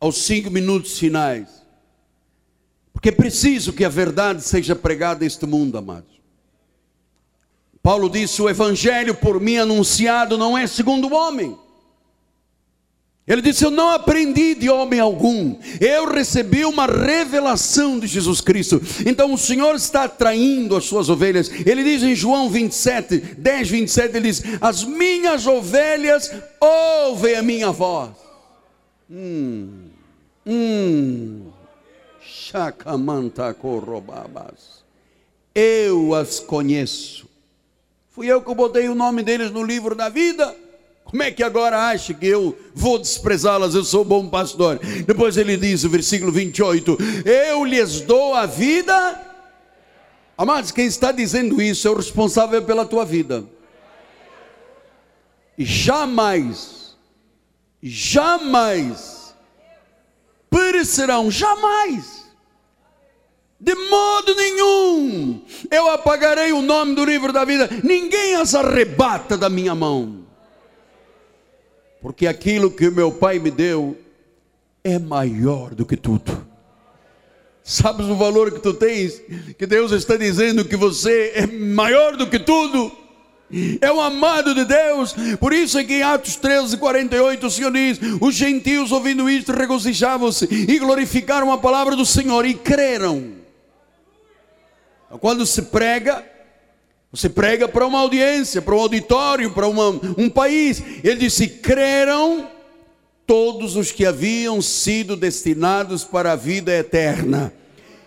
aos cinco minutos finais. Porque é preciso que a verdade seja pregada neste mundo, amados. Paulo disse: o evangelho por mim anunciado não é segundo o homem. Ele disse: Eu não aprendi de homem algum, eu recebi uma revelação de Jesus Cristo. Então o Senhor está atraindo as suas ovelhas. Ele diz em João 27, 10, 27, ele diz: As minhas ovelhas ouvem a minha voz. Hum. Hum. Chacamantacorrobabas. Eu as conheço. Fui eu que botei o nome deles no livro da vida. Como é que agora acha que eu vou desprezá-las? Eu sou bom pastor. Depois ele diz, o versículo 28, eu lhes dou a vida. Amados, quem está dizendo isso é o responsável pela tua vida. E jamais, jamais perecerão, jamais. De modo nenhum eu apagarei o nome do livro da vida, ninguém as arrebata da minha mão, porque aquilo que meu Pai me deu é maior do que tudo. Sabes o valor que tu tens? Que Deus está dizendo que você é maior do que tudo é o amado de Deus. Por isso é que em Atos 13, 48, o Senhor diz: os gentios ouvindo isto regozijavam-se e glorificaram a palavra do Senhor e creram. Quando se prega, você prega para uma audiência, para um auditório, para uma, um país. Ele disse: creram todos os que haviam sido destinados para a vida eterna.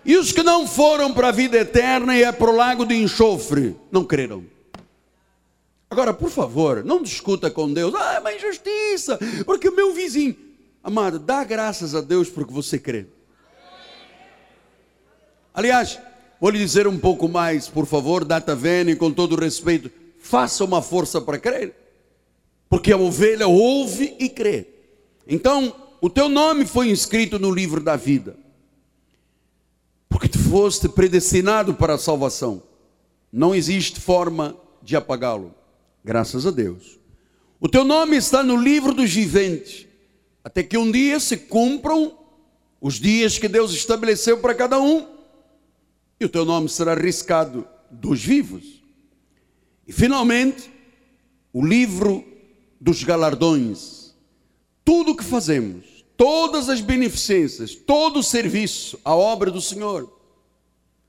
E os que não foram para a vida eterna e é para o lago de enxofre, não creram. Agora, por favor, não discuta com Deus. Ah, é uma injustiça, porque o meu vizinho. Amado, dá graças a Deus porque você crê. Aliás, vou lhe dizer um pouco mais, por favor, data vene, com todo respeito. Faça uma força para crer. Porque a ovelha ouve e crê. Então, o teu nome foi inscrito no livro da vida. Porque tu foste predestinado para a salvação. Não existe forma de apagá-lo. Graças a Deus. O teu nome está no livro dos viventes, até que um dia se cumpram os dias que Deus estabeleceu para cada um, e o teu nome será riscado dos vivos. E finalmente, o livro dos galardões. Tudo o que fazemos, todas as beneficências, todo o serviço à obra do Senhor,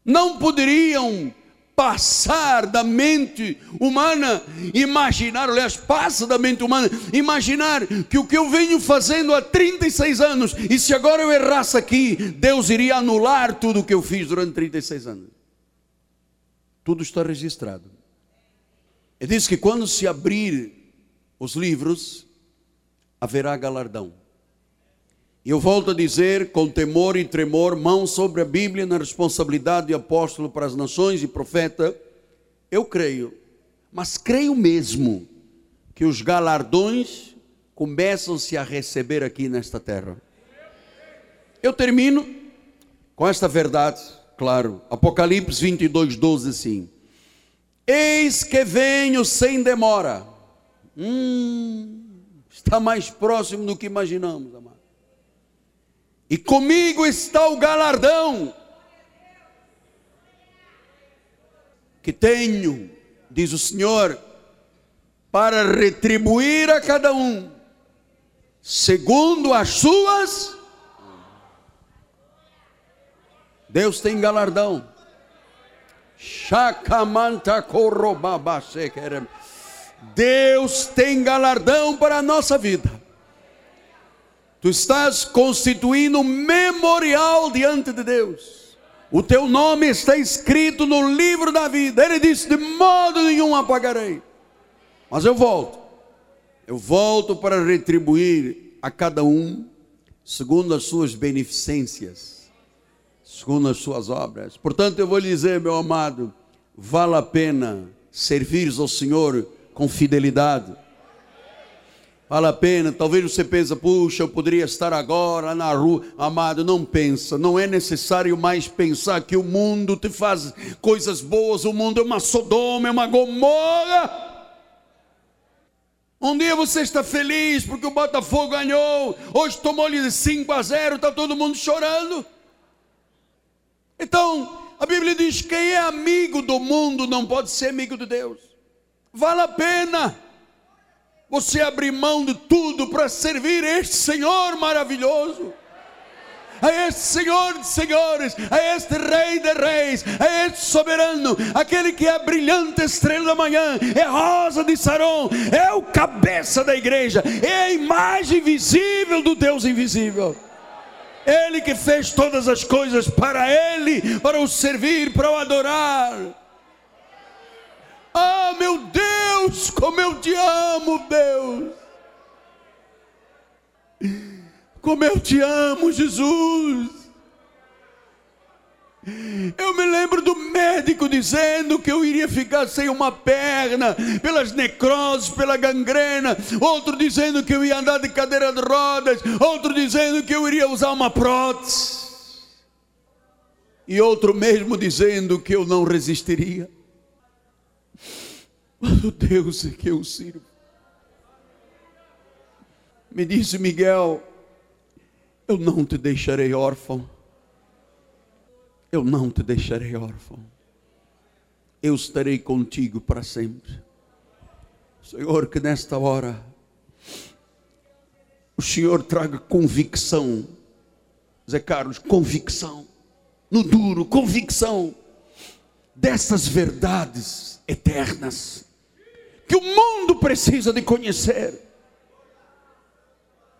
não poderiam passar da mente humana, imaginar, aliás, passa da mente humana, imaginar que o que eu venho fazendo há 36 anos, e se agora eu errasse aqui, Deus iria anular tudo o que eu fiz durante 36 anos. Tudo está registrado. E diz que quando se abrir os livros, haverá galardão. Eu volto a dizer, com temor e tremor, mão sobre a Bíblia na responsabilidade de apóstolo para as nações e profeta, eu creio, mas creio mesmo que os galardões começam-se a receber aqui nesta terra. Eu termino com esta verdade, claro, Apocalipse 22, 12, assim. Eis que venho sem demora. Hum, está mais próximo do que imaginamos, amado e comigo está o galardão que tenho, diz o Senhor, para retribuir a cada um, segundo as suas. Deus tem galardão. Deus tem galardão para a nossa vida. Tu estás constituindo um memorial diante de Deus. O teu nome está escrito no livro da vida. Ele disse: De modo nenhum apagarei. Mas eu volto. Eu volto para retribuir a cada um segundo as suas beneficências, segundo as suas obras. Portanto, eu vou lhe dizer, meu amado, vale a pena servir ao Senhor com fidelidade Vale a pena, talvez você pense, puxa, eu poderia estar agora na rua. Amado, não pensa, não é necessário mais pensar que o mundo te faz coisas boas, o mundo é uma Sodoma, é uma Gomorra. Um dia você está feliz porque o Botafogo ganhou, hoje tomou-lhe de 5 a 0, está todo mundo chorando. Então, a Bíblia diz: quem é amigo do mundo não pode ser amigo de Deus. Vale a pena você abrir mão de tudo para servir este Senhor maravilhoso, a este Senhor de senhores, a este Rei de reis, a este soberano, aquele que é a brilhante estrela da manhã, é rosa de Saron, é o cabeça da igreja, é a imagem visível do Deus invisível. Ele que fez todas as coisas para Ele, para o servir, para o adorar. Ah, meu Deus, como eu te amo, Deus. Como eu te amo, Jesus. Eu me lembro do médico dizendo que eu iria ficar sem uma perna, pelas necroses, pela gangrena. Outro dizendo que eu ia andar de cadeira de rodas. Outro dizendo que eu iria usar uma prótese. E outro mesmo dizendo que eu não resistiria. Mas o Deus é que eu sirvo. Me disse Miguel, eu não te deixarei órfão. Eu não te deixarei órfão. Eu estarei contigo para sempre. Senhor, que nesta hora o Senhor traga convicção. Zé Carlos, convicção. No duro, convicção dessas verdades eternas que o mundo precisa de conhecer,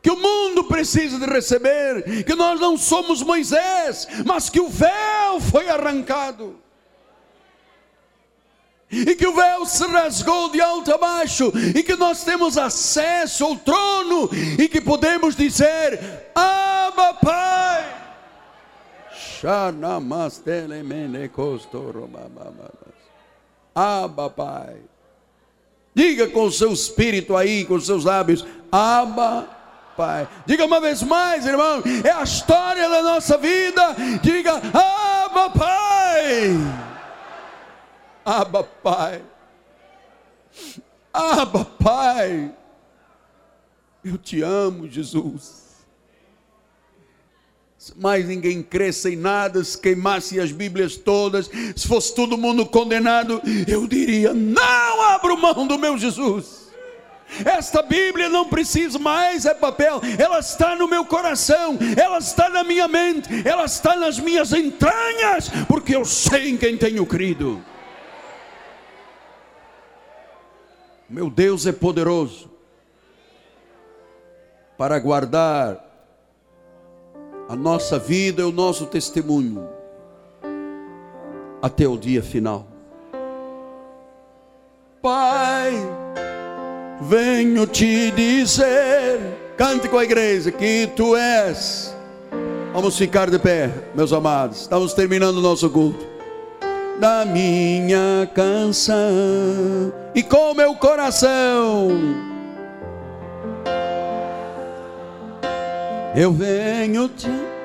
que o mundo precisa de receber, que nós não somos Moisés, mas que o véu foi arrancado. e que o véu se rasgou de alto a baixo, e que nós temos acesso ao trono, e que podemos dizer: Abba, Pai. Abba, Pai. Diga com o seu espírito aí, com os seus lábios: Abba, Pai. Diga uma vez mais, irmão, é a história da nossa vida. Diga: Abba, Pai. Abba, Pai. Abba, Pai. Eu te amo, Jesus. Mais ninguém cresça em nada, se queimasse as Bíblias todas, se fosse todo mundo condenado, eu diria: não abro mão do meu Jesus. Esta Bíblia não precisa mais é papel, ela está no meu coração, ela está na minha mente, ela está nas minhas entranhas, porque eu sei em quem tenho crido. Meu Deus é poderoso para guardar a nossa vida e o nosso testemunho até o dia final. Pai, venho te dizer, cante com a igreja, que tu és. Vamos ficar de pé, meus amados. Estamos terminando o nosso culto da minha canção e com meu coração eu venho te.